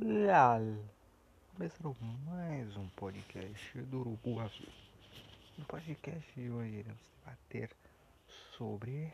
Lal. Começando mais um podcast do Urubu Azul. No podcast de hoje iremos debater sobre